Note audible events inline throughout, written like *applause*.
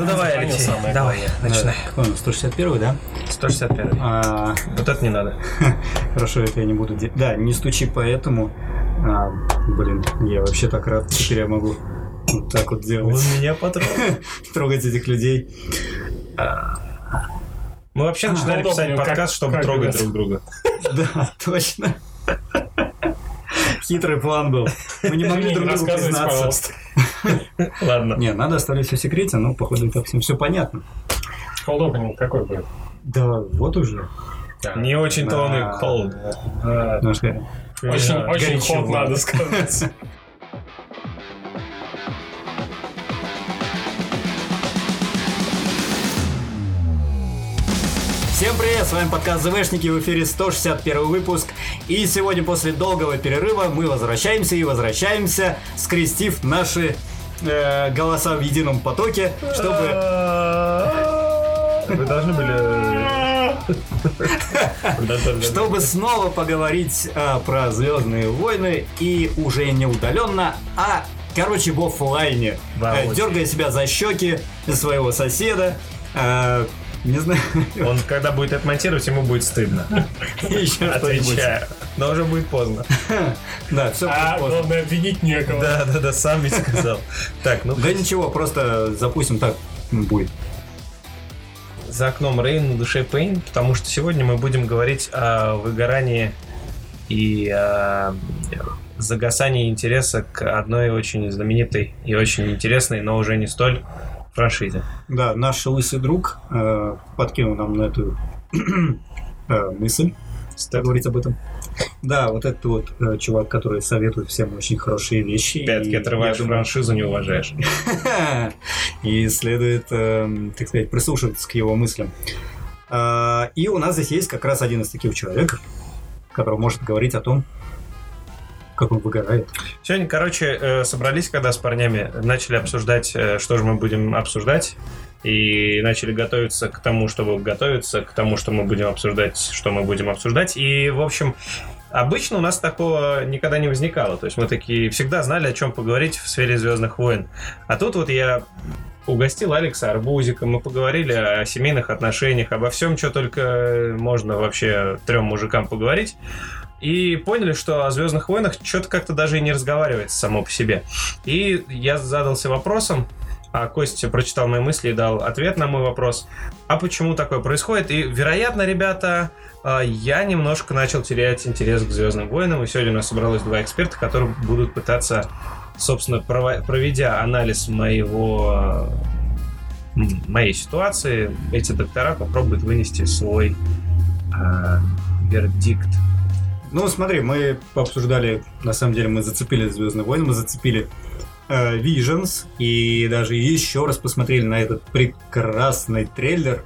Ну давай, Алексей, самое давай, главное. начинай. Какой он, 161 да? 161. А, *laughs* Вот это не надо. *laughs* хорошо, это я не буду делать. Да, не стучи поэтому. А, блин, я вообще так рад. Теперь я могу вот так вот делать. меня потрогал. *laughs* Трогать этих людей. Мы вообще начинали удобнее, писать как- подкаст, чтобы как трогать друг друга. Да, точно. Хитрый план был. Мы не могли друг другу признаться. Ладно. Не, надо оставить все в секрете, но походу так всем все понятно. Cold opening какой будет? Да, вот уже. Не очень-то он и cold. Да. Немножко Очень, Да, очень горячо ход, надо сказать. *laughs* Всем привет, с вами подкаст ЗВшники, в эфире 161 выпуск. И сегодня после долгого перерыва мы возвращаемся и возвращаемся, скрестив наши э, голоса в едином потоке, чтобы... Вы должны были... *laughs* Чтобы снова поговорить а, про Звездные войны и уже не удаленно, а короче в оффлайне, Воочию. Э, дергая себя за щеки своего соседа. Не знаю, Он, когда будет это монтировать, ему будет стыдно. *laughs* еще. Отвечаю. Но уже будет поздно. *laughs* Да, все А, главное, обвинить некого. Да, да, да, сам ведь сказал. Так, ну Да ничего, просто запустим так будет. за окном Рейн, на душе Пейн, потому что сегодня мы будем говорить о выгорании и о загасании интереса к одной очень знаменитой и очень интересной, но уже не столь франшизе. Да, наш лысый друг э, подкинул нам на эту *clears throat* э, мысль говорить об этом. Да, вот этот вот э, чувак, который советует всем очень хорошие вещи. Пятки и отрываешь, думаю, франшизу не уважаешь. *laughs* И следует, эм, так сказать, прислушиваться к его мыслям. А, И у нас здесь есть как раз один из таких человек, который может говорить о том, как он выгорает. Сегодня, короче, э, собрались, когда с парнями начали обсуждать, э, что же мы будем обсуждать, и начали готовиться к тому, чтобы готовиться, к тому, что мы будем обсуждать, что мы будем обсуждать. И, в общем, обычно у нас такого никогда не возникало. То есть мы такие всегда знали, о чем поговорить в сфере Звездных войн. А тут вот я угостил Алекса арбузиком, мы поговорили о семейных отношениях, обо всем, что только можно вообще трем мужикам поговорить. И поняли, что о Звездных войнах что-то как-то даже и не разговаривается само по себе. И я задался вопросом, а Костя прочитал мои мысли и дал ответ на мой вопрос, а почему такое происходит? И, вероятно, ребята, а, я немножко начал терять интерес к Звездным войнам, и сегодня у нас собралось два эксперта, которые будут пытаться, собственно, проведя анализ моего моей ситуации, эти доктора попробуют вынести свой а, вердикт. Ну, смотри, мы пообсуждали, на самом деле, мы зацепили Звездные войны, мы зацепили э, Visions, и даже еще раз посмотрели на этот прекрасный трейлер.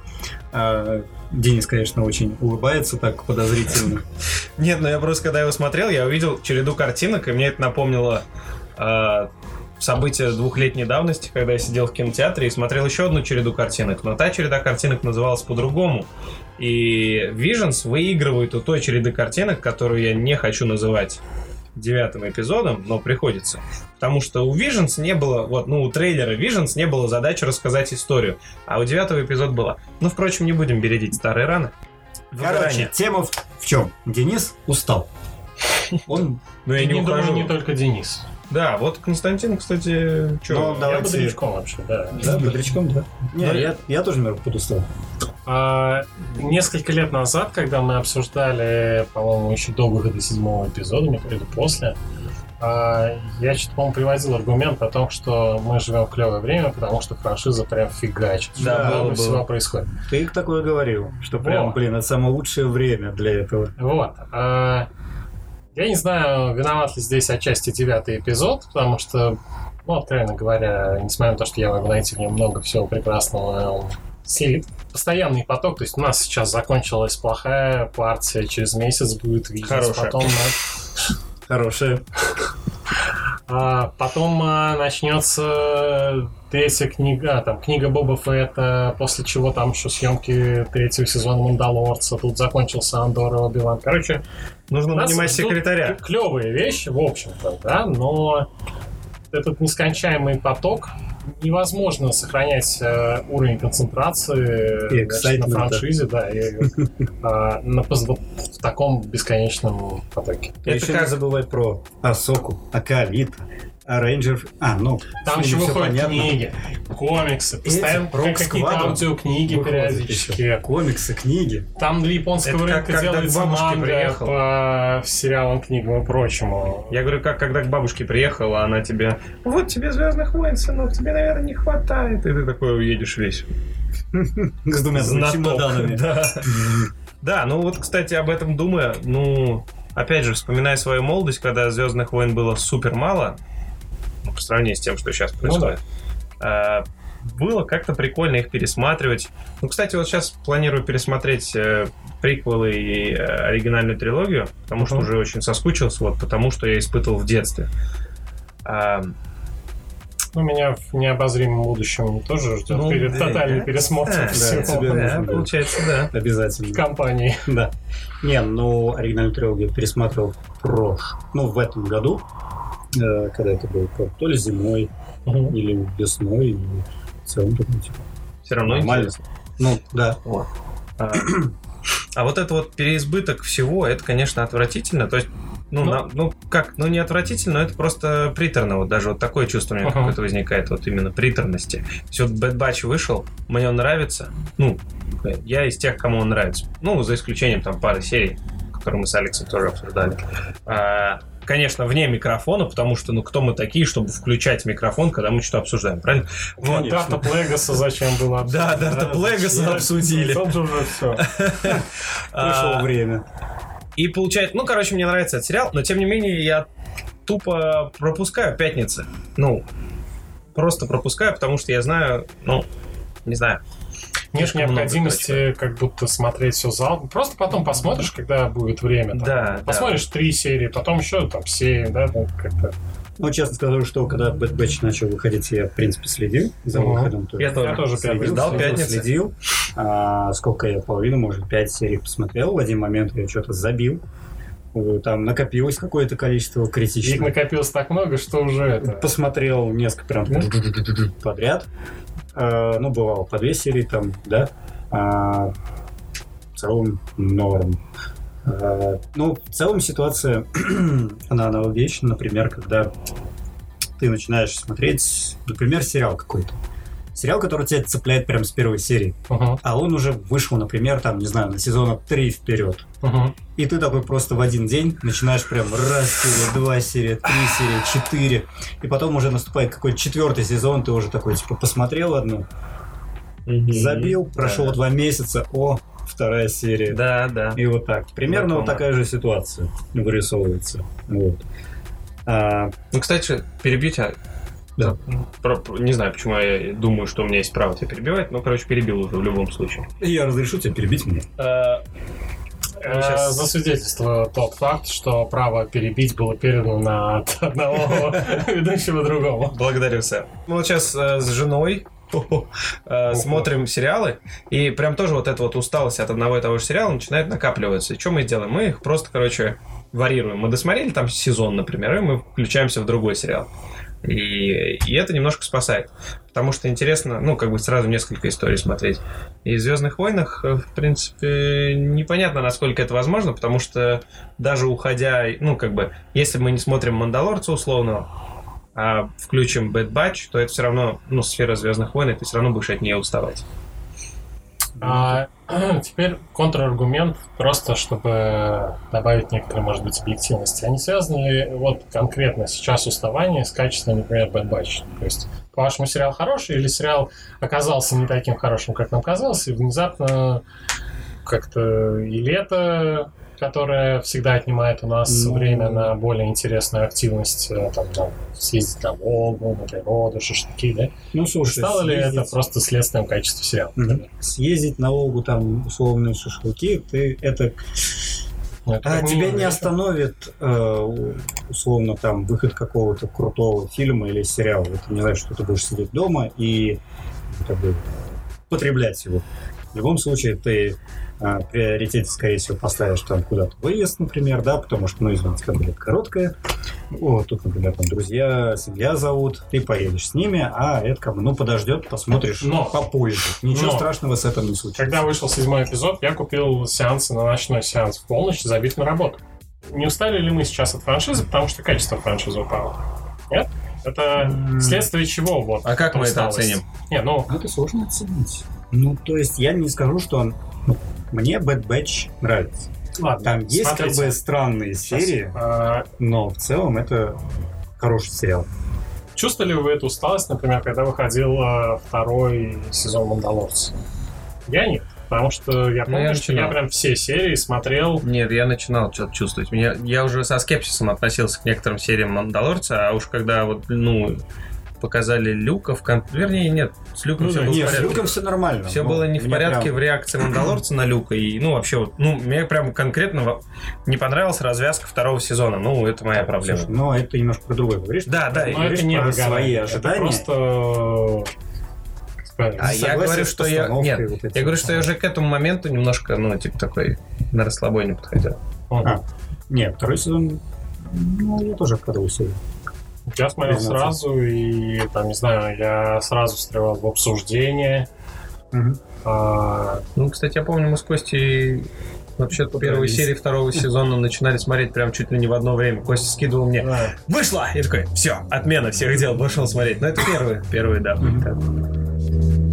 Э, Денис, конечно, очень улыбается так подозрительно. Нет, ну я просто когда его смотрел, я увидел череду картинок, и мне это напомнило события двухлетней давности, когда я сидел в кинотеатре и смотрел еще одну череду картинок. Но та череда картинок называлась по-другому. И Visions выигрывает у той череды картинок, которую я не хочу называть девятым эпизодом, но приходится. Потому что у Visions не было, вот, ну, у трейлера Visions не было задачи рассказать историю, а у девятого эпизод была. Ну, впрочем, не будем бередить старые раны. Короче, Выгорание. тема в, в чем? Денис устал. *laughs* Он, Ну, я не не думаю, ухожу. не только Денис. Да, вот Константин, кстати, Ну, что? да. Я бодрячком вообще, да. да, бодрячком, да. Не, Ну, я, я тоже немного подустал. А, несколько лет назад, когда мы обсуждали, по-моему, еще до выхода седьмого эпизода, или после, а, я что-то, по-моему, приводил аргумент о том, что мы живем в клевое время, потому что франшиза прям фигачит. Да, Что много было, всего происходит. Ты такое говорил, что прям, Во. блин, это самое лучшее время для этого. Вот. а, я не знаю, виноват ли здесь отчасти девятый эпизод, потому что, ну, откровенно говоря, несмотря на то, что я могу найти в нем много всего прекрасного, он силит постоянный поток. То есть у нас сейчас закончилась плохая партия, через месяц будет видеть. Хорошая. Потом, Хорошее. а, потом а, начнется третья книга, а, там книга Боба Фетта, после чего там еще съемки третьего сезона Мандалорца, тут закончился Андор и Оби-Ван. Короче, Нужно нанимать секретаря. Клевые вещи, в общем-то, да, но этот нескончаемый поток невозможно сохранять э, уровень концентрации И значит, на франшизе, да, и, а, на в таком бесконечном потоке. Это еще как- не забывай про Асоку, Акалита, а Рейнджер... А, ну, Там еще выходят понятно. книги, комиксы, постоянно какие-то аудиокниги периодически. еще. Комиксы, книги. Там для японского Это как рынка когда к делается бабушке манга приехал. по сериалам, книгам и прочему. Я говорю, как когда к бабушке приехала, она тебе, вот тебе Звездных войн, сынок, тебе, наверное, не хватает. И ты такой уедешь весь. *laughs* С двумя чемоданами. Да. *laughs* Да, ну вот, кстати, об этом думая, ну, опять же, вспоминая свою молодость, когда Звездных войн было супер мало, по сравнению с тем, что сейчас происходит, а, было как-то прикольно их пересматривать. Ну, кстати, вот сейчас планирую пересмотреть э, приквелы и э, оригинальную трилогию, потому что уже очень соскучился, вот потому что я испытывал в детстве. А, Ну, меня в необозримом будущем тоже ждет Ну, перед да. тотальный пересмотр Да, всего тебе да, нужно будет. получается, да. Обязательно. компании. Да. Не, ну, оригинальную трилогию пересматривал в прош... Ну, в этом году, э, когда это было, то- ли зимой, или весной, и в целом такой, типа, Все равно нормально. интересно. Ну, да. Вот. А, а вот это вот переизбыток всего, это, конечно, отвратительно. То есть, ну, Ну. на- ну как, ну не отвратительно, но это просто приторно. Вот даже вот такое чувство у меня Ага. какое-то возникает, вот именно приторности. Все, вот Bad Batch вышел, мне он нравится. Ну, я из тех, кому он нравится. Ну, за исключением там пары серий, которые мы с Алексом тоже обсуждали. А, конечно, вне микрофона, потому что, ну, кто мы такие, чтобы включать микрофон, когда мы что-то обсуждаем, правильно? Вот. Дарта Плегаса зачем было Да? Дарта Плегаса зачем? обсудили. Тут уже все. *laughs* Пришло А, время. И получается, ну, короче, мне нравится этот сериал, но тем не менее я тупо пропускаю пятницы. Ну, просто пропускаю, потому что я знаю, ну, не знаю. Нет необходимости как будто смотреть все зал. Просто потом посмотришь, когда будет время. там. Да, Посмотришь три серии, потом еще там семь, да, там как-то. Ну, честно скажу, что когда Bad Batch начал выходить, я, в принципе, следил за Мгм. выходом. То Я тоже. Я тоже следил, ждал следил, пятницы. следил. А, сколько я, половину, может, пять серий посмотрел. В один момент я что-то забил. Э, Там накопилось какое-то количество Их критичных. накопилось так много, что уже это... Посмотрел несколько прям подряд. А, ну, бывало по две серии там, да. А, в целом норм. А, ну, в целом ситуация, *clears throat* она аналогична, например, когда ты начинаешь смотреть, например, сериал какой-то. Сериал, который тебя цепляет прям с первой серии. Мгм, А он уже вышел, например, там, не знаю, на сезона 3 вперед. мгм. И ты такой просто в один день начинаешь прям раз серия, два серия, три серия, четыре. И потом уже наступает какой-то четвертый сезон, ты уже такой, типа, посмотрел одну, забил, прошло Да. два месяца, о, вторая серия. Да, да. И вот так. Примерно вот Знакомо. такая же ситуация вырисовывается. Вот. А, Ну, кстати, перебью тебя. Да. Про- про- не знаю, почему я думаю, что у меня есть право тебя перебивать, но, короче, перебил уже в любом случае. я разрешу тебе перебить меня. Э, Э, щас- Засвидетельствовало тот факт, что право перебить было передано от одного *laughs* ведущего другому. Благодарю, сэр. Мы вот сейчас э, с женой э, смотрим сериалы, и прям тоже вот эта вот усталость от одного и того же сериала начинает накапливаться. И что мы делаем? Мы их просто, короче, варьируем. Мы досмотрели там сезон, например, и мы включаемся в другой сериал. И, и это немножко спасает. Потому что интересно, ну, как бы сразу несколько историй смотреть. И в Звездных войнах, э, в принципе, непонятно, насколько это возможно, потому что даже уходя, ну, как бы, если мы не смотрим Мандалорца условно, а включим Bad то это все равно, ну, сфера Звездных войн, и ты все равно будешь от нее уставать. А *clears throat* теперь контраргумент, просто чтобы добавить некоторые, может быть, объективности. Они связаны ли вот конкретно сейчас уставание с качеством, например, Bad Batch? То есть, по-вашему, сериал хороший или сериал оказался не таким хорошим, как нам казалось, и внезапно как-то и лето, которое всегда отнимает у нас Ну. время на более интересную активность, э, там, там, съездить на Волгу, на природу, шашлыки, да? Ну, слушай, Стало ли это съездить- просто следствием качества сериала? Мгм. Съездить на Волгу, там, условные шашлыки, ты это Ну, это А тебя не остановит, э, условно, там, выход какого-то крутого фильма или сериала. Это не значит, что ты будешь сидеть дома и как бы, потреблять его. В любом случае, ты э, приоритете, скорее всего, поставишь там куда-то выезд, например, да, потому что, ну, извините, как бы короткая. о, тут, например, там друзья, семья зовут, ты поедешь с ними, а это как бы, ну, подождет, посмотришь Но. попозже. Ничего Но. страшного с этим не случится. Когда вышел седьмой эпизод, я купил сеансы на ночной сеанс в полночь, забит на работу. Не устали ли мы сейчас от франшизы, потому что качество франшизы упало? Нет? Это следствие чего? Вот, А как мы это оценим? Не, ну, Ну, это сложно оценить. Ну, то есть я не скажу, что он... ну, Мне Bad Batch нравится. ладно. Там есть смотрите. как бы странные Сейчас, серии, а, но в целом это хороший сериал. Чувствовали вы эту усталость, например, когда выходил э, второй сезон Мандалорца? Я нет. Потому что я Ну, помню, я что я прям все серии смотрел. Нет, я начинал что-то чувствовать. Меня, я уже со скепсисом относился к некоторым сериям Мандалорца, а уж когда вот, ну, показали Люка в кон... Вернее, нет, с Люком Ну, все да, было в нет, с порядке. Люком все нормально. Все но было не в порядке прям- в реакции Мандалорца на Люка. И, ну, вообще, вот, ну, мне прям конкретно не понравилась развязка второго сезона. Ну, это моя проблема. Слушай, но это немножко про другое говоришь. Да, да, Но говоришь это не про свои это ожидания. просто... сказать, А я говорю, с что я... Нет, вот я говорю, что я уже к этому моменту немножко, ну, типа такой на расслабоне подходил. А, нет, второй сезон, ну, я тоже откатывался. Я смотрел Признаться. сразу, и там, не знаю, я сразу встревал в обсуждение. А, Ну, кстати, я помню, мы с Костей вообще первые Подрались. серии второго сезона начинали смотреть прям чуть ли не в одно время. Костя скидывал мне да. «Вышла!» И такой «Все, отмена всех дел, пошел смотреть». Но это первые, первые, да. Мгм.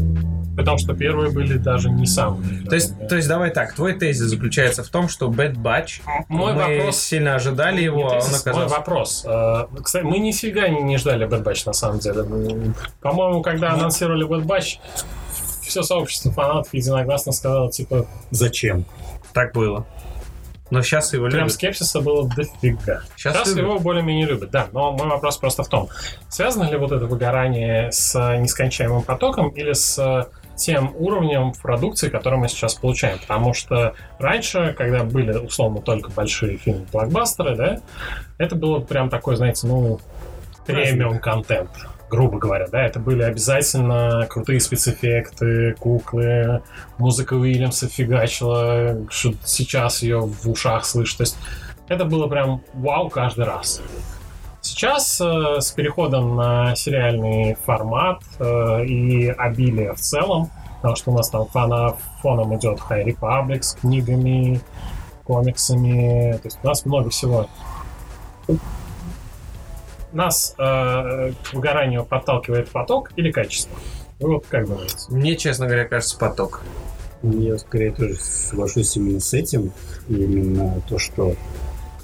Потому что первые были даже не самые. То есть, то есть, давай так, твой тезис заключается в том, что Bad Batch, мой мы вопрос... сильно ожидали его, а он тезис, Мой оказался... вопрос. Э, Кстати, мы нифига не, не ждали Bad Batch, на самом деле. М, По-моему, когда Ну. анонсировали Bad Batch, все сообщество фанатов единогласно сказало, типа, Зачем? Так было. Но сейчас его прям любят. скепсиса было дофига. Сейчас Сейчас любят. его более-менее любят, да. Но мой вопрос просто в том, связано ли вот это выгорание с нескончаемым потоком или с тем уровнем продукции, который мы сейчас получаем. Потому что раньше, когда были условно только большие фильмы блокбастеры, да, это было прям такой, знаете, ну, премиум контент, грубо говоря, да, это были обязательно крутые спецэффекты, куклы, музыка Уильямса фигачила, что сейчас ее в ушах слышишь, то есть это было прям вау каждый раз. Сейчас э, с переходом на сериальный формат э, и обилие в целом, потому что у нас там фона, фоном идет High Republic с книгами, комиксами, то есть у нас много всего. Нас э, к выгоранию подталкивает поток или качество? Вы вот как думаете? Мне, честно говоря, кажется, поток. Я скорее тоже соглашусь именно с этим. Именно то, что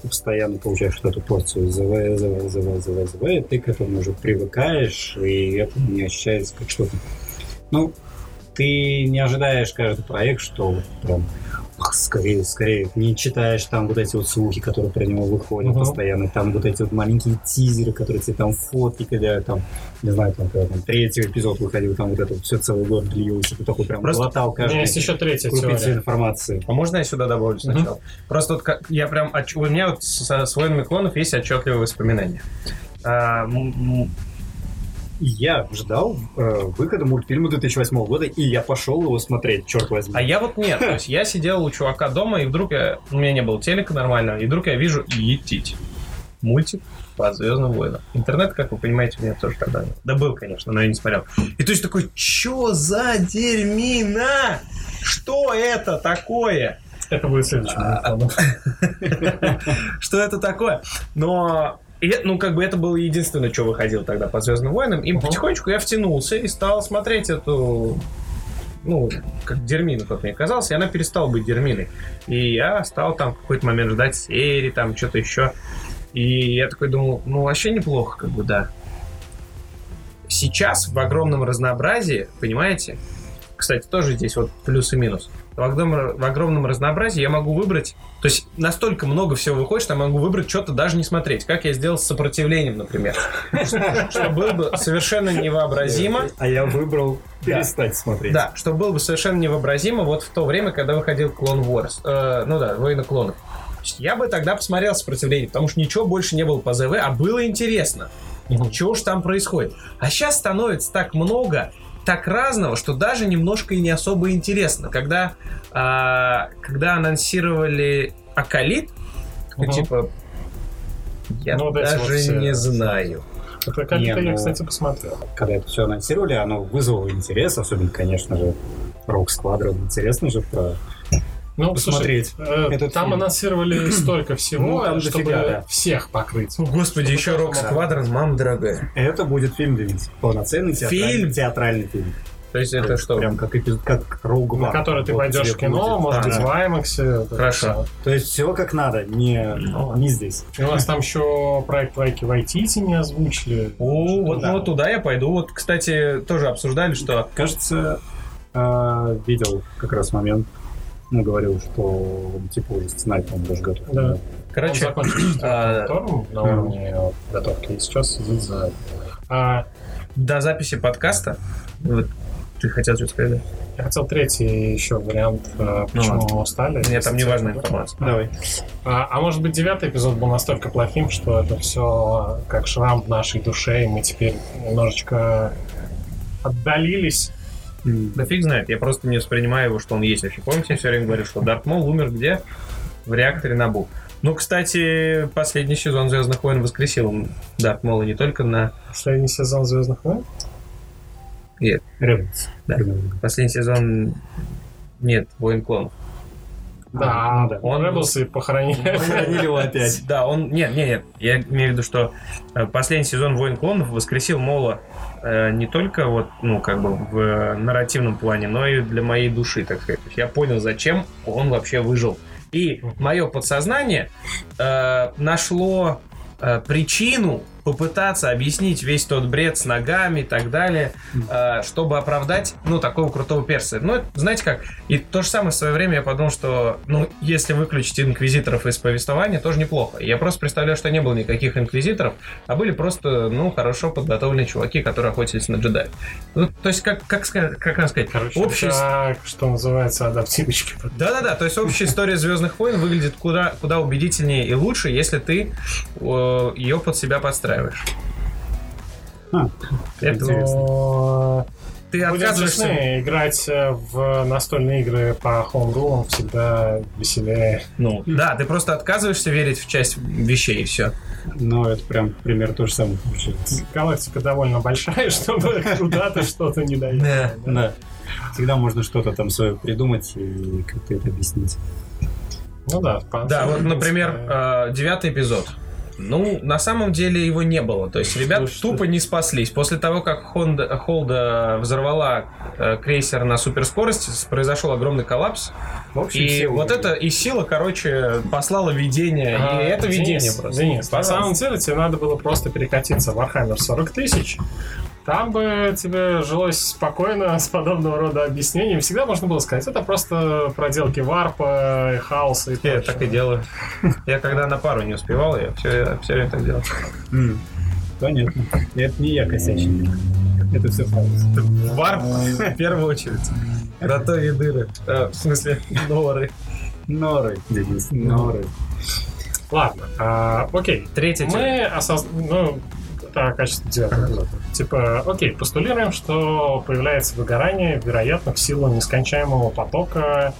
постоянно получаешь эту порцию ЗВ, ЗВ, ЗВ, ЗВ, ЗВ, и ты к этому уже привыкаешь, и это не ощущается как что-то. Ну, ты не ожидаешь каждый проект, что прям скорее, скорее, не читаешь там вот эти вот слухи, которые про него выходят Мгм. постоянно, там вот эти вот маленькие тизеры, которые тебе там фотки, когда там, не знаю, там, когда там третий эпизод выходил, там вот это вот все целый год длился, ты такой прям Просто глотал У меня каждый есть еще третья теория. информации. А можно я сюда добавлю сначала? Просто вот как, я прям... У меня вот со, с «Войнами клонов» есть отчетливые воспоминания. Я ждал э, выхода мультфильма 2008 года, и я пошел его смотреть, черт возьми. а я вот нет. То есть я сидел у чувака дома, и вдруг я... У меня не было телека нормального, и вдруг я вижу «Етить». Мультик по Звездным войнам. Интернет, как вы понимаете, у меня тоже тогда нет. Да был, конечно, но я не смотрел. И то есть такой, чё за дерьмина? Что это такое? Это будет следующим. *laughs* Что это такое. Но и, ну, как бы это было единственное, что выходило тогда по Звездным войнам. И Мгм. потихонечку я втянулся и стал смотреть эту ну, как дерьмину, как мне казалось, и она перестала быть дерьминой. И я стал там в какой-то момент ждать серии, там что-то еще. И я такой думал, ну, вообще неплохо, как бы, да. Сейчас в огромном разнообразии, понимаете, кстати, тоже здесь вот плюс и минус. В огромном, в огромном разнообразии я могу выбрать, то есть настолько много всего выходит, что я могу выбрать что-то даже не смотреть, как я сделал с сопротивлением, например. Что было бы совершенно невообразимо. А я выбрал перестать смотреть. Да, что было бы совершенно невообразимо вот в то время, когда выходил Клон Wars. Э, ну да, Война клонов. Я бы тогда посмотрел сопротивление, потому что ничего больше не было по ЗВ, а было интересно. Чего ж там происходит? А сейчас становится так много, так разного, что даже немножко и не особо интересно. Когда, а, когда анонсировали Акалит, Мгм. типа Я Ну, вот даже вот все- не знаю. Это как Не, то я, ну- кстати, посмотрел. Когда это все анонсировали, оно вызвало интерес, особенно, конечно же, Рок Сквадрон. Интересно же про Ну, посмотреть. слушай, э, этот там фильм. анонсировали *clears throat* столько всего, Ну, там чтобы дофига, да. всех покрыть. О, господи, еще Рок. Сквадрон, мам дорогая. Это будет фильм, Денис. Полноценный театральный, Фильм? театральный фильм. То есть это что? Прям как, эпизод, как Роуг На который ты пойдешь в кино, может быть, в IMAX. Хорошо. То есть все как надо, не, Ну, не здесь. И у нас там еще проект Вайки Вайтити не озвучили. О, вот, Да. ну, вот туда я пойду. Вот, кстати, тоже обсуждали, что Кажется, э, видел как раз момент, ну, говорил, что он, типа уже сценарий, по-моему, даже готов. Да. Он Короче, закончил *clears throat* а, на уровне готовки, и сейчас сидит за... А, до записи подкаста. Вот, ты хотел что-то сказать? я хотел третий еще вариант, а, Ну почему ладно. мы устали. Мне там не важная информация. Давай. А, а может быть, девятый эпизод был настолько плохим, что это все как шрам в нашей душе, и мы теперь немножечко отдалились. Да фиг знает, я просто не воспринимаю его, что он есть вообще. Помните, я все время говорю, что Дарт Мол умер где? В реакторе Набу. Ну, кстати, последний сезон Звездных войн воскресил Дарт Мола не только на... Последний сезон Звездных войн? Ребус. Да. Последний сезон... Нет, Войн клонов. Да, ну да. он Rebels и похоронили. Похоронили его опять. *laughs* Да, он... Нет, нет, нет. Я имею в виду, что э, последний сезон Войн клонов воскресил Мола э, не только вот, ну, как бы в нарративном плане, но и для моей души, так сказать. Я понял, зачем он вообще выжил. И мое подсознание э, нашло э, причину попытаться объяснить весь тот бред с ногами и так далее, э, чтобы оправдать, ну, такого крутого перса. Ну, знаете как, и то же самое в свое время я подумал, что, ну, если выключить инквизиторов из повествования, тоже неплохо. Я просто представляю, что не было никаких инквизиторов, а были просто, ну, хорошо подготовленные чуваки, которые охотились на джедаев. Ну, то есть, как, как, как нам сказать, Короче, общая так, что называется, адаптивочки. да-да-да, то есть общая история Звездных войн выглядит куда, куда убедительнее и лучше, если ты э, ее под себя подстраиваешь. А, Это Но ты будем отказываешься. честны, играть э, в настольные игры по хоумрулам всегда веселее. Ну, да, ты просто отказываешься верить в часть вещей и все. Ну, это прям пример то же самое получается. Галактика довольно большая, *laughs* чтобы куда-то что-то не дает. Да. Да. Всегда можно что-то там свое придумать и как-то это объяснить. Ну да, по- Да, вот, например, э, девятый эпизод. Ну, на самом деле его не было. То есть ребят Слушай, тупо не спаслись. После того, как Хонда, Холда взорвала э, крейсер на суперскорости, произошел огромный коллапс. В общем, И вот это, и сила, короче, послала видение. А, и это видение просто. Денис, на Пожалуйста. самом деле тебе надо было просто перекатиться в Warhammer 40 тысяч. Там бы тебе жилось спокойно *laughs* с подобного рода объяснением. Всегда можно было сказать, это просто проделки варпа, и хаоса и Я прочего. так и делаю. Я когда на пару не успевал, я все, все время так делал. Понятно. Это не я косячник. Это все хаос. Варп, *laughs* в первую очередь. Ротовые дыры. Э, в смысле, *laughs* норы. Норы, Денис, норы. Ладно, а, окей. Третья тема. Мы осознаем... Ну, это качество девятого. Типа, окей, постулируем, что появляется выгорание, вероятно, в силу нескончаемого потока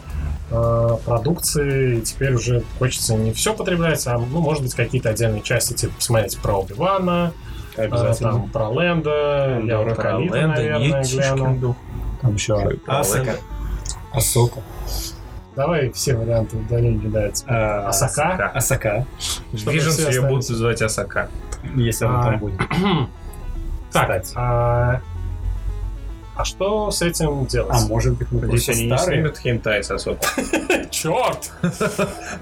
э, продукции, и теперь уже хочется не все потреблять, а, ну, может быть, какие-то отдельные части, типа, посмотреть про Оби-Вана, э, Обязательно. там, про Лэнда, я про Лида, Лэнда, наверное, гляну. Там еще Что Асака. Асока. Давай все варианты удалили, дать. А, Асака? Асака, Visions все ее будут называть Асака. Если она А. там будет. *clears throat* Так, Кстати. а, а что с этим делать? А может быть, мы просто они не старые? снимут хентай с Асока. Черт!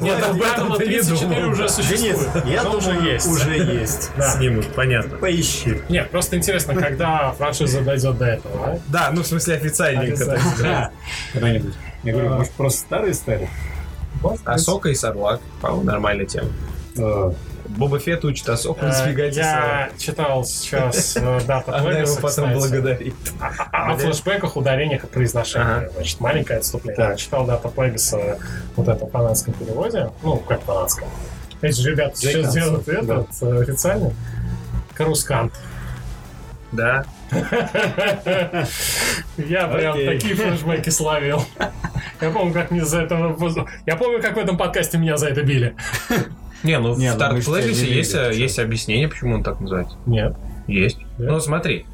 Нет, об этом Diablo ты не 34 думал. уже существует. Я Уже думаю, есть. уже есть. *laughs* Снимут, понятно. Поищи. Нет, просто интересно, когда франшиза дойдет до этого, да? Да, ну в смысле официальненько. Когда-нибудь. Я говорю, А. может, просто старые-старые? Асока и Сарлак, по-моему, нормальная тема. Э, Боба Фетт учит Асоку Э, избегать Я читал сейчас э, дата Она его потом благодарит. А- О флешбеках, ударениях и произношениях. Ага. Значит, маленькое отступление. Я читал дата Плегаса вот это в фанатском переводе. Ну, как фанатском. Эти же ребята сейчас делают этот э, официально. Карускант. Да. *laughs* Я прям такие флешбеки словил. *laughs* Я помню, как мне за это... Я помню, как в этом подкасте меня за это били. Не, ну Не, в ну тебя Playlist не есть, э, есть объяснение, почему он так называется. Нет. Есть. Да? Ну, смотри.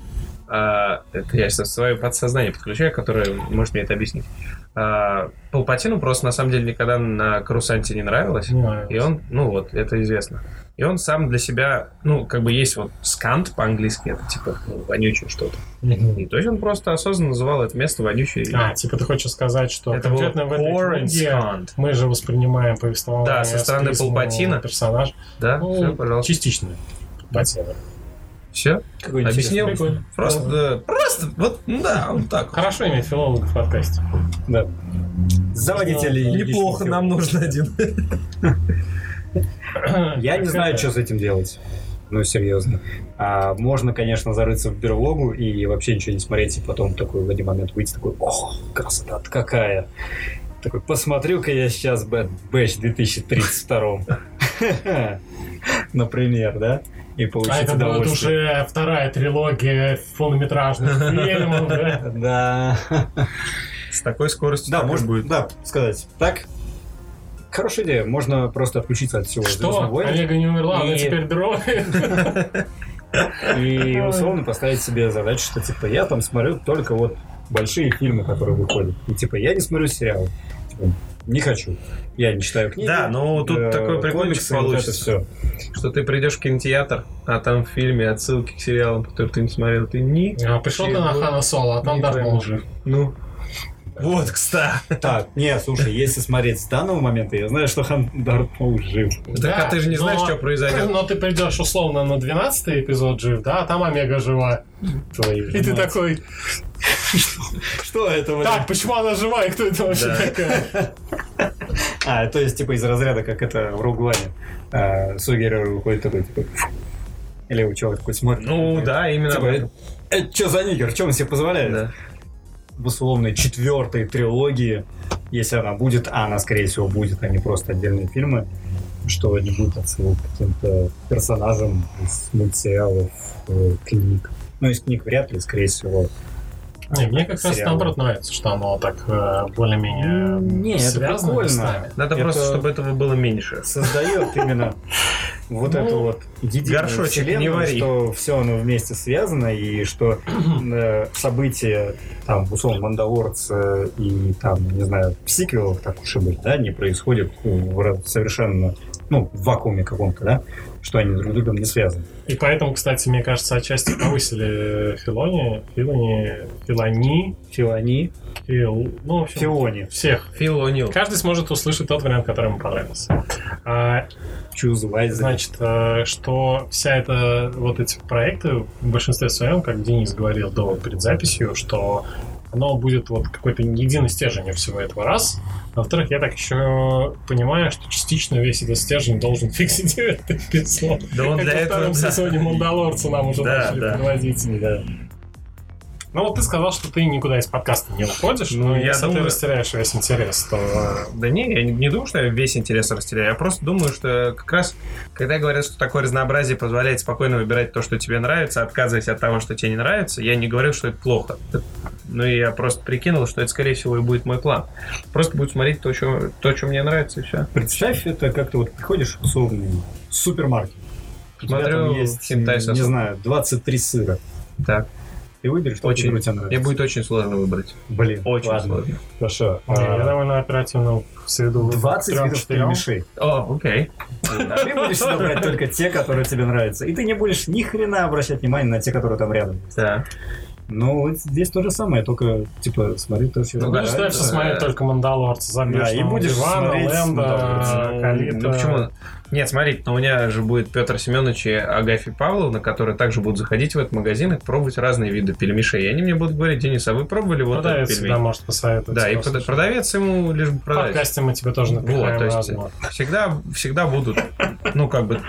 а, это я сейчас свое подсознание подключаю, которое может мне это объяснить. А, Палпатину просто на самом деле никогда на Карусанте не нравилось. Не знаю. И он, ну вот, это известно. И он сам для себя, ну, как бы есть вот скант по-английски, это типа ну, вонючее что-то. И то есть он просто осознанно называл это место вонючее. А, типа ты хочешь сказать, что это конкретно в этой книге мы же воспринимаем повествование Да, со стороны Палпатина. персонажа. Да, Ну, все, пожалуйста. Частично. Палпатина. Все? Какой Объяснил? Прикольно. Просто, да, просто, вот, ну да, вот так. Хорошо иметь филолога в подкасте. Да. Заводите ли Неплохо, нам нужен один. *laughs* Я не знаю, что с этим делать. Ну, серьезно. А, можно, конечно, зарыться в берлогу и вообще ничего не смотреть, и потом такой в один момент выйти такой, ох, красота какая. Такой, посмотрю-ка я сейчас Bad Batch 2032. *laughs* Например, да? И А получить это будет уже вторая трилогия полнометражных *laughs* фильмов, да? Да. С такой скоростью Да, может будет. да, сказать. Так, хорошая идея. Можно просто отключиться от всего Что? Олега не умерла, она И- теперь дроид. и *laughs* условно поставить себе задачу, что типа я там смотрю только вот большие фильмы, которые выходят. И типа я не смотрю сериалы. Типа, не хочу. Я не читаю книги. Да, ну тут э, такой прикольчик получится. всё. Что ты придешь в кинотеатр, а там в фильме отсылки к сериалам, которые ты не смотрел, ты ни... А, Пришел ты на Хана Соло, а там Не Дарт жив. Ну, вот, кстати. Так, не, слушай, если смотреть с данного момента, я знаю, что Хан Дарт Моул жив. Так а ты же не знаешь, что произойдет. Но ты придешь условно на 12 эпизод жив, да, а там Омега жива. *laughs* И ты такой, Что это? так, почему она жива и кто это вообще такая? *laughs* А, то есть, типа, из разряда, как это в Руглане. Сугерер выходит такой, типа... Или у чего такой смотрит. Ну да, именно. Типа, это что за нигер? Что он себе позволяет? В условной четвертой трилогии, если она будет, а она, скорее всего, будет, а не просто отдельные фильмы, что не будет отсылок к каким-то персонажам из мультсериалов, э, книг. Ну, из книг вряд ли, скорее всего. Не, мне как раз Сериалы. наоборот нравится, что оно так э, более-менее Не, это связано прикольно. с нами. Надо Это- просто, чтобы этого было меньше. Создает именно *laughs* вот Ну, эту вот единую горшочек не вселенную, вари. что все оно вместе связано, и что *clears throat* э, события, там, условно, Мандалорца и, там, не знаю, сиквелов, так уж и быть, да, не происходят в совершенно, ну, в вакууме каком-то, да, что они друг с другом не связаны. И поэтому, кстати, мне кажется, отчасти повысили Филони, Филони, Филони, Филони, Фил, ну, в общем, Филони, всех. Фил О'Нил. Каждый сможет услышать тот вариант, который ему понравился. А, Choose Wisely. Значит, э, что вся эта, вот эти проекты, в большинстве своем, как Денис говорил до перед записью, что оно будет вот какой-то единый стержень у всего этого раз. А Во-вторых, я так еще понимаю, что частично весь этот стержень должен *laughs* фиксить этот эпизод. Да он для этого... втором да. сезоне Мандалорца нам уже начали подводить. Ну вот ты сказал, что ты никуда из подкаста не уходишь, Ну, но я если думаю- ты растеряешь весь интерес, то... э, Да не, я не, не думаю, что я весь интерес растеряю. Я просто думаю, что как раз, когда говорят, что такое разнообразие позволяет спокойно выбирать то, что тебе нравится, отказываясь от того, что тебе не нравится, я не говорю, что это плохо. Ну, и я просто прикинул, что это, скорее всего, и будет мой план. Просто буду смотреть то, что, то, что мне нравится, и все. Представь, это как ты вот приходишь в супермаркет. У тебя Смотрю там есть, не знаю, 23 сыра. Так. Ты выберешь, Очень. который тебе нравится. Мне будет очень сложно выбрать. Блин, Очень ладно. сложно. Хорошо. Я А, довольно оперативно сведу 20 видов пельмешей. О, окей. А ты будешь брать только те, которые тебе нравятся. И ты не будешь ни хрена обращать внимание на те, которые там рядом. Да. Ну, вот здесь то же самое, только, типа, смотри то, что Ну, да, дальше это- смотреть только Мандалорца, забьешь Да, и будешь Дивана, смотреть Лэнда. Калита. Ну почему? Нет, смотрите, но у меня же будет Петр Семенович и Агафья Павловна, которые также будут заходить в этот магазин и пробовать разные виды пельмешей. И они мне будут говорить, Денис, а вы пробовали вот этот Продавец всегда пельмень? может посоветовать. Да, и прода- продавец ему лишь бы В продать. подкасте мы тебе тоже Вот, напихаем то есть всегда, всегда будут, ну, как бы,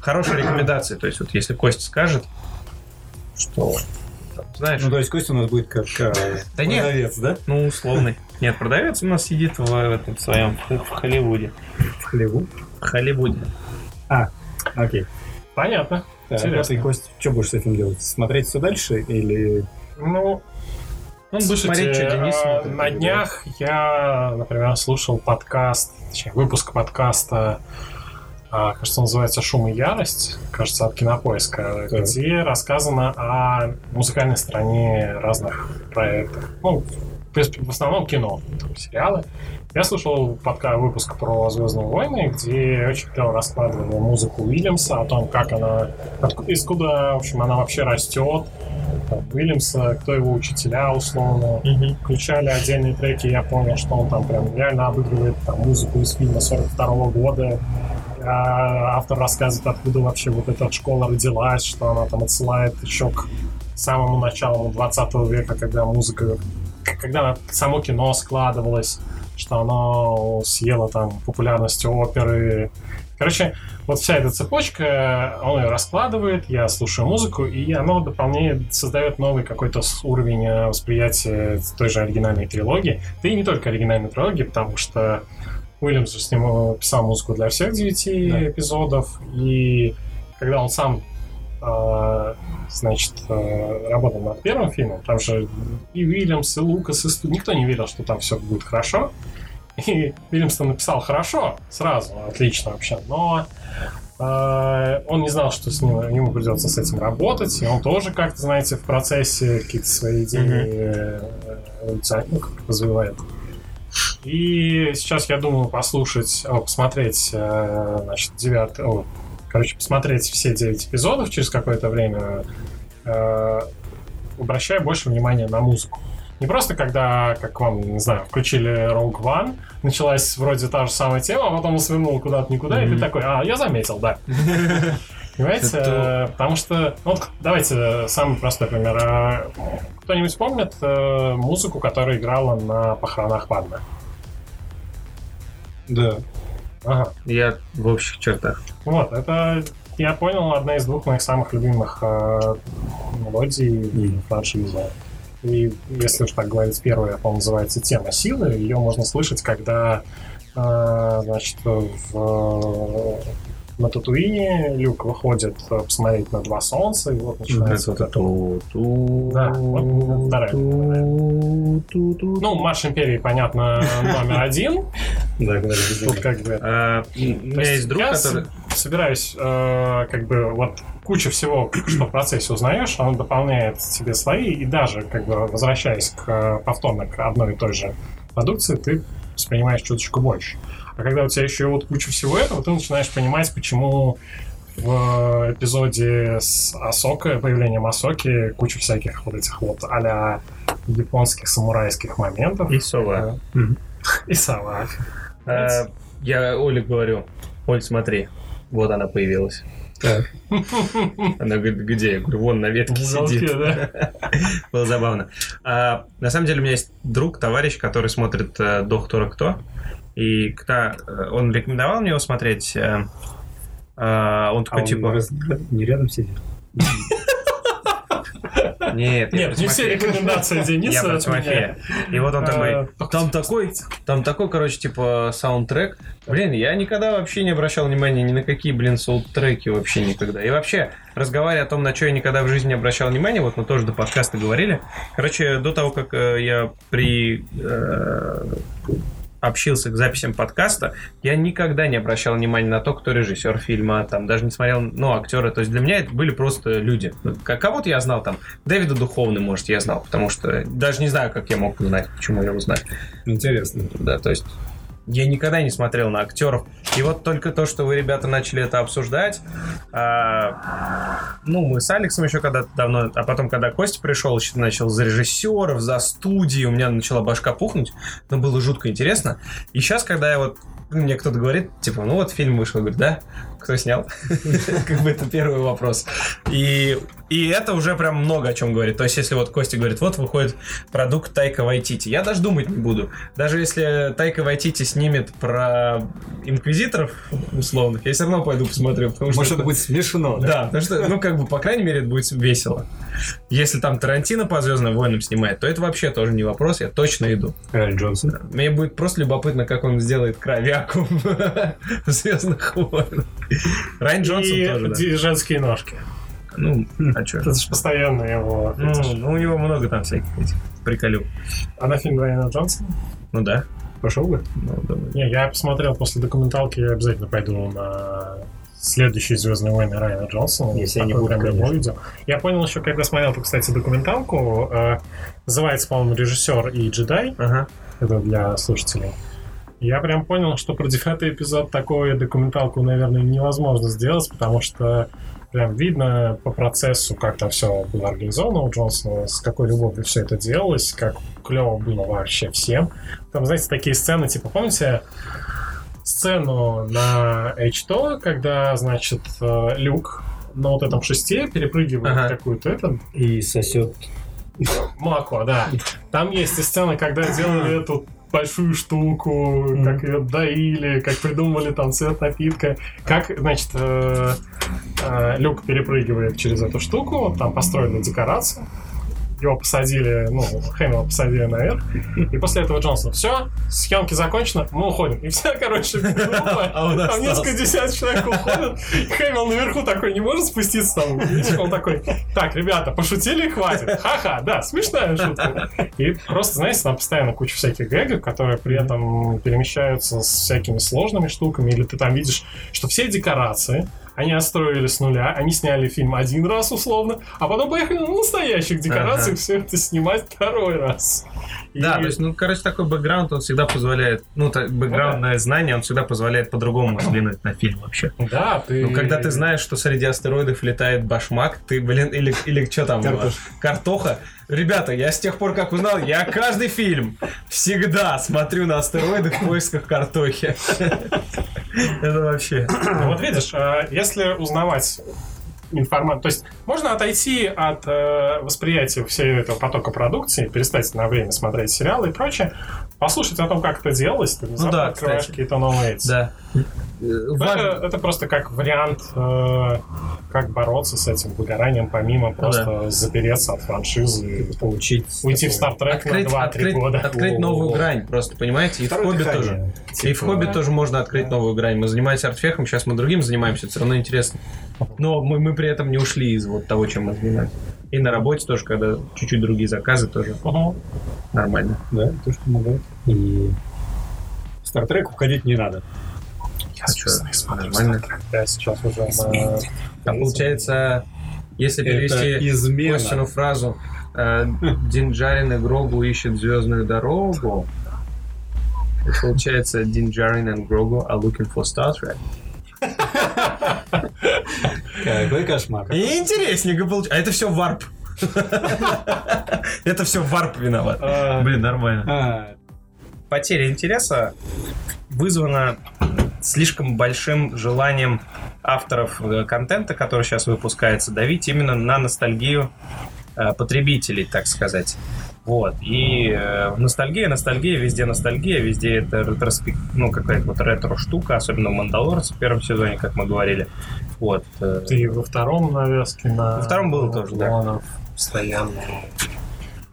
хорошие рекомендации. То есть, вот если Костя скажет, что, знаешь, Ну, то есть Костя у нас будет как э, Да нет. продавец, да? ну, условный. Нет, продавец у нас сидит в, этом своем, в, в Холливуде. В хлеву. Холливуде. Окей. Понятно. А Интересно. ты, Кость, что будешь с этим делать? Смотреть все дальше или... Ну, Он будет слушайте, смотреть, что Денис а, смотрит. на днях я, например, слушал подкаст, точнее, выпуск подкаста а, кажется, называется «Шум и ярость», кажется, от Кинопоиска, Так. где рассказано о музыкальной стороне разных проектов. Ну, в принципе, в основном кино, там, сериалы. Я слушал подка выпуск про Звездные войны, где очень клево раскладывали музыку Уильямса, о том, как она, откуда, искуда, в общем, она вообще растет, там, Уильямса, кто его учителя, условно. Включали отдельные треки, я понял, что он там прям реально обыгрывает там, музыку из фильма 42 года. А автор рассказывает, откуда вообще вот эта школа родилась, что она там отсылает еще к самому началу 20 века, когда музыка, когда само кино складывалось, что оно съело там популярность оперы. Короче, вот вся эта цепочка, он ее раскладывает, я слушаю музыку, и оно дополняет, создает новый какой-то уровень э, восприятия той же оригинальной трилогии. Да и не только оригинальной трилогии, потому что Уильямс же с ним писал музыку для всех девяти Да. эпизодов, и когда он сам значит, э, работал над первым фильмом, там же и Уильямс, и Лукас, и Сту- никто не верил, что там все будет хорошо. И Уильямс-то написал хорошо, сразу, отлично вообще, но э, он не знал, что с ним, ему придется с этим работать, и он тоже как-то, знаете, в процессе какие-то свои идеи э, эволюционирует, ну, как развивает. И сейчас я думаю послушать, о, посмотреть, э, значит, девятый, короче, посмотреть все девять эпизодов через какое-то время, э, обращая больше внимания на музыку. Не просто когда, как вам, не знаю, включили Rogue One, началась вроде та же самая тема, а потом он свернул куда-то никуда, и ты такой, а, я заметил, да. *laughs* Понимаете? Это- Э, Потому что, ну, вот давайте э, самый простой пример. А, Кто-нибудь помнит э, музыку, которая играла на похоронах Падме? Да. Ага. Я в общих чертах. Вот, это, я понял, одна из двух моих самых любимых э, мелодий в франшизе. И если уж так говорить, первая, по-моему, называется «Тема силы». Ее можно слышать, когда, э, значит, в, на Татуине Люк выходит э, посмотреть на два солнца, и вот начинается вот это Да, вот вторая. Ну, Марш Империи, понятно, номер *laughs* один. Да, Тут как бы А, У меня есть друг, который... собираюсь, э, как бы, вот куча всего, *clears throat* что в процессе узнаешь, он дополняет тебе слои, и даже, как бы, возвращаясь к, э, повторно к одной и той же продукции, ты воспринимаешь чуточку больше. А когда у тебя еще вот куча всего этого, ты начинаешь понимать, почему в эпизоде с Асокой, появлением Асоки, куча всяких вот этих вот а японских самурайских моментов. И сова. Э, И сова. А, Я Оле говорю, Оль, смотри, вот она появилась. Так. Она говорит, где? Я говорю, вон на ветке сидит. да. Было забавно. А, на самом деле у меня есть друг, товарищ, который смотрит э, «Доктора Кто». И когда э, он рекомендовал мне его смотреть, э, э, он А такой он типа... раз- не рядом сидит? *laughs* Нет, я Нет, про не все рекомендации *laughs* Я Дениса. про от меня. Тимофея. И вот он А, такой, только там такой, там такой, короче, типа саундтрек. Блин, я никогда вообще не обращал внимания ни на какие, блин, саундтреки вообще никогда. И вообще, разговаривая о том, на что я никогда в жизни не обращал внимания, вот мы тоже до подкаста говорили. Короче, до того, как э, я при э, общился к записям подкаста, я никогда не обращал внимания на то, кто режиссер фильма, там, даже не смотрел, ну, актеры. То есть для меня это были просто люди. Кого-то я знал там, Дэвида Духовный, может, я знал, потому что даже не знаю, как я мог знать, почему я знаю. Интересно. Да, то есть я никогда не смотрел на актеров. И вот только то, что вы, ребята, начали это обсуждать. а, ну, мы с Алексом еще когда-то давно, а потом, когда Костя пришел, еще начал за режиссеров, за студии, у меня начала башка пухнуть. Но было жутко интересно. И сейчас, когда я вот мне кто-то говорит, типа, ну вот фильм вышел, я говорю, да, кто снял? *laughs* Как бы это первый вопрос. И, и это уже прям много о чем говорит. То есть, если вот Костя говорит, вот выходит продукт Тайка Вайтити, я даже думать не буду. Даже если Тайка Вайтити снимет про инквизиторов условных, я все равно пойду посмотрю, потому что Может, это будет смешно, да? да, потому что, ну, как бы, по крайней мере, это будет весело. Если там Тарантино по Звездным войнам снимает, то это вообще тоже не вопрос, я точно иду. Райан Джонсон. Мне будет просто любопытно, как он сделает кровякум в *laughs* Звездных войнах. Райан Джонсон И тоже, да. женские ножки. Ну, а что? Это же постоянно его... Ну, ну, у него много там всяких этих. приколю. А на фильм Райана Джонсона? Ну да. Пошел бы? Ну, думаю. Не, я посмотрел после документалки, я обязательно пойду на следующие Звездные войны Райана Джонсона. Если прям любой конечно. видео. Я понял еще, когда смотрел, кстати, документалку, э, называется, по-моему, режиссер и джедай. Ага. Это для слушателей. Я прям понял, что про девятый эпизод такую документалку, наверное, невозможно сделать, потому что прям видно по процессу, как там все было организовано у Джонсона, с какой любовью все это делалось, как клево было вообще всем. Там, знаете, такие сцены, типа, помните сцену на H2, когда, значит, э, Люк на вот этом шесте перепрыгивает Ага. какую-то это, И сосет. Молоко, да. Там есть и сцена, когда делали *clears throat* эту большую штуку, как ее доили, как придумали там цвет напитка, как, значит, э, э, Люк перепрыгивает через эту штуку, там построили декорацию, его посадили, ну, Хэмилла посадили наверх, и после этого Джонсон, все, съемки закончены, мы уходим. И вся, короче, группа, *laughs* А там несколько десятков человек уходят, Хэмилл наверху такой не может спуститься там, видишь, он такой, так, ребята, пошутили, хватит, ха-ха, да, смешная шутка. И просто, знаете, там постоянно куча всяких гэгов, которые при этом перемещаются с всякими сложными штуками, или ты там видишь, что все декорации, они отстроили с нуля, они сняли фильм один раз условно, а потом поехали на настоящих декорациях Ага. все это снимать второй раз. Да, то есть, ну, короче, такой бэкграунд, он всегда позволяет, ну, бэкграундное знание, он всегда позволяет по-другому взглянуть на фильм вообще. да, ты... Ну, когда ты знаешь, что среди астероидов летает башмак, ты, блин, или, или что там? Картошка. Картоха. Ребята, я с тех пор, как узнал, я каждый фильм всегда смотрю на астероиды в поисках картохи. *laughs* Это вообще... Ну, вот видишь, э, если узнавать информацию, то есть можно отойти от э, восприятия всего этого потока продукции, перестать на время смотреть сериалы и прочее, послушать о том, как это делалось, ты Ну да, открываешь какие-то новые эти. Да. Э, Это, важно- это просто как вариант, э, как бороться с этим выгоранием, помимо просто запереться от франшизы и Получить. уйти в Открыть, на 2-3 открыть, года. открыть новую О. грань, просто, понимаете? И в Второе хобби дыхание. тоже. Типа, И в хобби тоже можно открыть новую грань. Мы занимаемся артфехом, сейчас мы другим занимаемся, все равно интересно. Но мы, мы при этом не ушли из вот того, чем мы занимаемся. И на работе тоже, когда чуть-чуть другие заказы, тоже Мгм. нормально. Да, то, что помогает. И в Trek уходить не надо. А смотрю нормально. Я сейчас уже. Измените. А получается, если перевести. Костину фразу э, Динджарин и Грогу ищут звездную дорогу, получается Динджарин и Грогу are looking for Star Trek. Какой кошмар. И интересненько получается. А это все варп. *laughs* Это все варп виноват. А, Блин, нормально. А, Потеря интереса вызвана слишком большим желанием авторов э, контента, который сейчас выпускается, давить именно на ностальгию э, потребителей, так сказать. Вот. И э, ностальгия, ностальгия, везде ностальгия, везде это ретроспек... ну, какая-то вот ретро-штука, особенно в «Мандалорце» в первом сезоне, как мы говорили. Вот. э, Ты во втором навеске на... Во втором было тоже, да. Постоянно.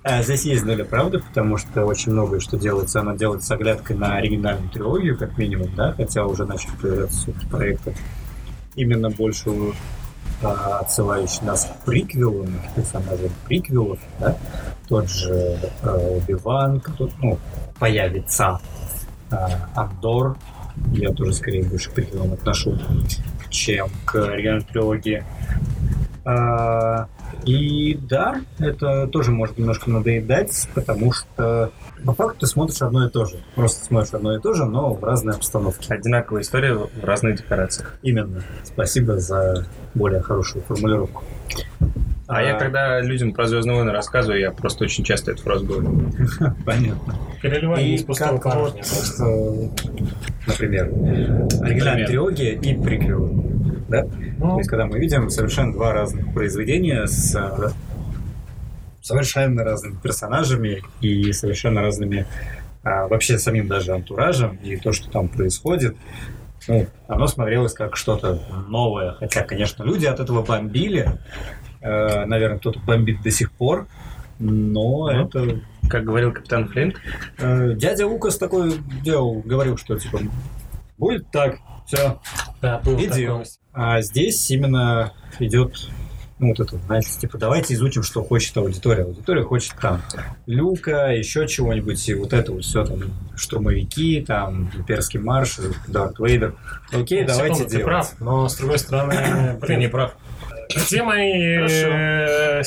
А здесь есть доля правды, потому что очень многое, что делается, оно делается с оглядкой на оригинальную трилогию, как минимум, да, хотя уже начали появляться проекты именно больше а, отсылающие нас к приквелу, к персонажам приквелов, да, тот же э, Оби-Ван, который, ну, появится, а, Андор, я тоже скорее больше к приквелам отношу, чем к оригинальной трилогии. А, и да, это тоже может немножко надоедать, потому что по факту ты смотришь одно и то же. Просто смотришь одно и то же, но в разной обстановке. Одинаковая история в разных декорациях. Именно. Спасибо за более хорошую формулировку. А я когда людям про Звездные войны рассказываю, я просто очень часто эту фразу говорю. *laughs* Понятно. Переливание из пустого как вот, порожня. э, например, оригинальная трилогия и приквелы. Да? То Ну, есть, когда мы видим совершенно два разных произведения с э, совершенно разными персонажами и совершенно разными а, вообще самим даже антуражем и то, что там происходит, ну, оно смотрелось как что-то новое. Хотя, конечно, люди от этого бомбили. Э, наверное, кто-то бомбит до сих пор. Но Ну. это... Как говорил капитан Флинт, э, дядя Лукас такой делал, говорил, что типа будет так, все, да, был Идеал. а здесь именно идет ну, вот это, знаете, типа, давайте изучим, что хочет аудитория. Аудитория хочет там Люка, еще чего-нибудь, и вот это вот все там, штурмовики, там, имперский марш, Дарт Вейдер. Окей, давайте Секунду, ты делать. прав, но с другой стороны, *clears throat* Ты не прав. где мои Хорошо. э,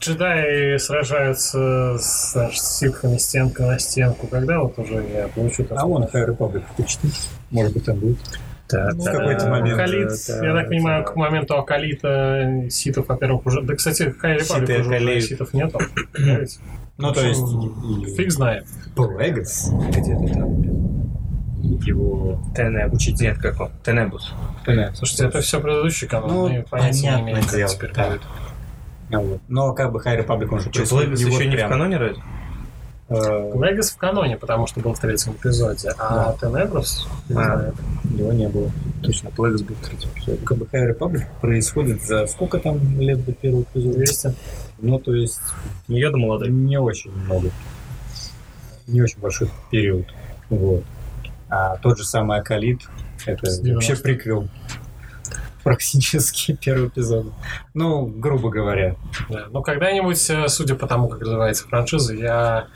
джедаи сражаются с, значит, с ситхами стенка на стенку? Когда вот уже я получу А вон High Republic почти. Может быть, там будет. Да, В какой-то момент, Акалит, да, я так понимаю, да. к моменту Акалита ситов, во-первых, уже... Да, кстати, Хай Репаблик уже Акалит. ситов нету. да? Ну, то есть... Фиг знает. Плегас где-то там. Его... Тенеб. Учить нет как он. Тенебус. Слушайте, это все предыдущий канал, Ну, мы понятия не имеем, как теперь да. будет. Вот. Но как бы High Republic, он же Что, Плегас еще не в каноне разве? Э, Легас в каноне, потому что был в третьем эпизоде, а Тенебрус, не А. Его не было. Точно, Плегас был в третьем эпизоде. Как бы High Republic происходит за сколько там лет до первого эпизода? 200. Ну, то есть, Я думал, молодой. не очень много. Не очень большой период. Вот. А тот же самый Акалит, это вообще 90-х. приквел. Практически *laughs* первый эпизод. Ну, грубо говоря. Да. Ну, когда-нибудь, э, судя по тому, как развивается франшиза, я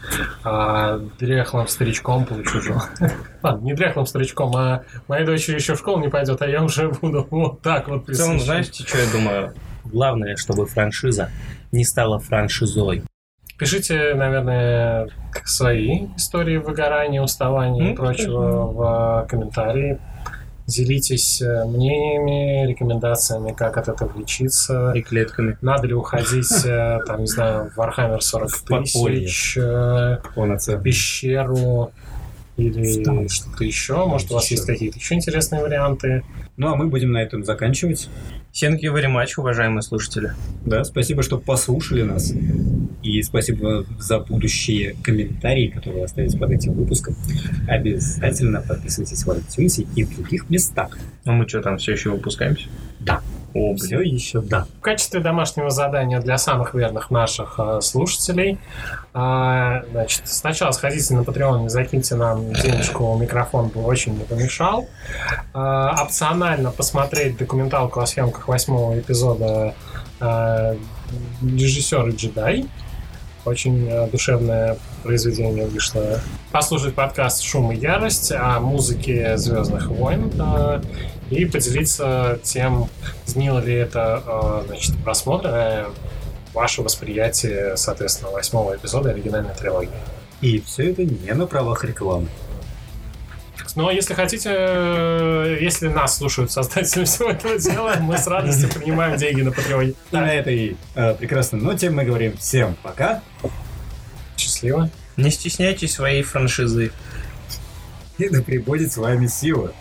а, дряхлым старичком получу же. *laughs* Ладно, не дряхлым старичком, а моя дочь еще в школу не пойдет, а я уже буду *laughs* вот так вот В целом, знаете, что я думаю? Главное, чтобы франшиза не стала франшизой. Пишите, наверное, свои истории выгорания, уставания и прочего в комментарии. Делитесь э, мнениями, рекомендациями, как от этого лечиться. И клетками. Надо ли уходить, э, там, не знаю, в Warhammer 40 В подполье. тысяч, э, пещеру или что-то еще. Может, у вас Еще. есть какие-то еще интересные варианты. Ну, а мы будем на этом заканчивать. Thank you very much, уважаемые слушатели. Да, спасибо, что послушали нас. И спасибо за будущие комментарии, которые вы оставите под этим выпуском. Обязательно подписывайтесь в iTunes и в других местах. А мы что, там все еще выпускаемся? Да. О, Все блин. еще да. В качестве домашнего задания для самых верных наших э, слушателей, а, значит, сначала сходите на Patreon и закиньте нам денежку, микрофон бы очень не помешал. А, опционально посмотреть документалку о съемках восьмого эпизода а, режиссер и джедай. Очень э, душевное произведение вышло. Послушать подкаст «Шум и ярость» о музыке «Звездных войн» э, и поделиться тем, изменило ли это э, значит, просмотр, ваше восприятие, соответственно, восьмого эпизода оригинальной трилогии. И все это не на правах рекламы. Но если хотите, э, если нас слушают создатели *laughs* всего этого дела, мы с радостью *laughs* принимаем деньги на Патреоне. И на этой э, прекрасной ноте мы говорим всем пока. Счастливо. Не стесняйтесь своей франшизы. И да пребудет с вами сила.